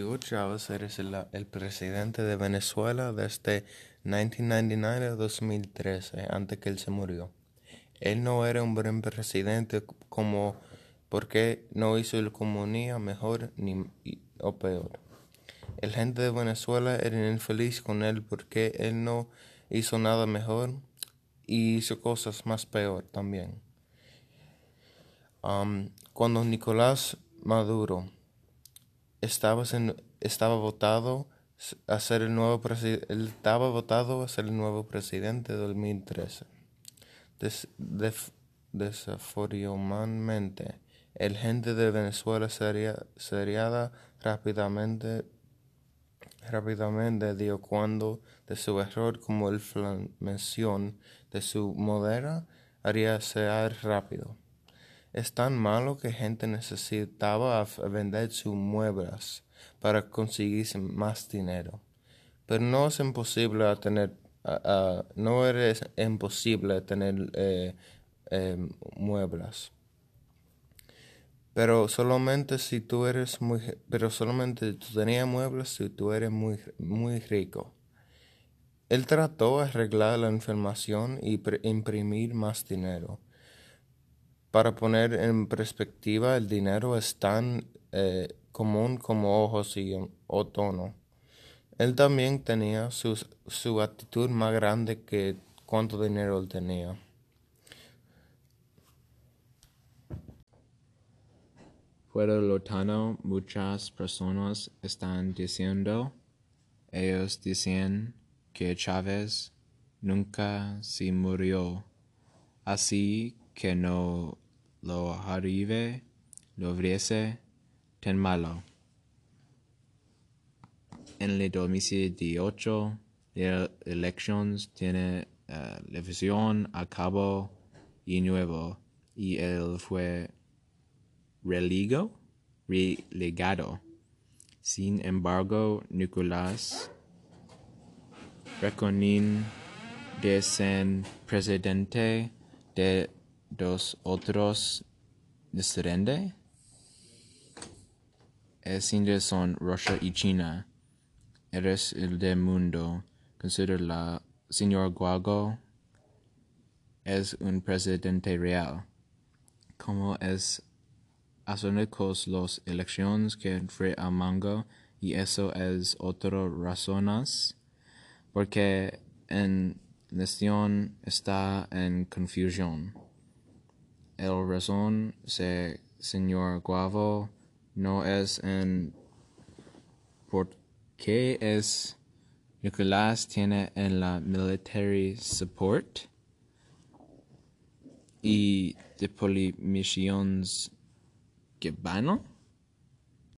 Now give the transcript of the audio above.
Hugo Chávez es el, el presidente de Venezuela desde 1999 a 2013, antes que él se murió. Él no era un buen presidente como porque no hizo la comunidad mejor ni o peor. El gente de Venezuela era infeliz con él porque él no hizo nada mejor y hizo cosas más peor también. Um, cuando Nicolás Maduro estaba, estaba votado a ser el nuevo presidente, estaba votado a ser el nuevo presidente de 2013. desafortunadamente, el gente de Venezuela sería, sería rápidamente rápidamente dio cuando de su error como el mención de su modera haría ser rápido. Es tan malo que gente necesitaba vender sus muebles para conseguir más dinero. Pero no es imposible tener, no es imposible tener eh, muebles. Pero solamente si tú eres muy, pero solamente tú tenías muebles si tú eres muy, muy rico. Él trató de arreglar la información y imprimir más dinero. Para poner en perspectiva, el dinero es tan eh, común como ojos y otono. Él también tenía su, su actitud más grande que cuánto dinero tenía. Fuera lotano, muchas personas están diciendo, ellos dicen que Chávez nunca se murió, así que no lo arrive, lo viese tan malo. En el 2018, las elecciones tiene uh, la visión a cabo y nuevo, y él fue religo, relegado. Sin embargo, Nicolás reconin de ser presidente de dos otros diferentes. Es son Rusia y China. Eres el del mundo. Considera la señor Guago es un presidente real. Como es Asuntos los elecciones que fue a Mango y eso es otra razones porque en nación está en confusión. El razón se señor Guavo no es en por qué es Nicolás tiene en la military support y de polimisión que vano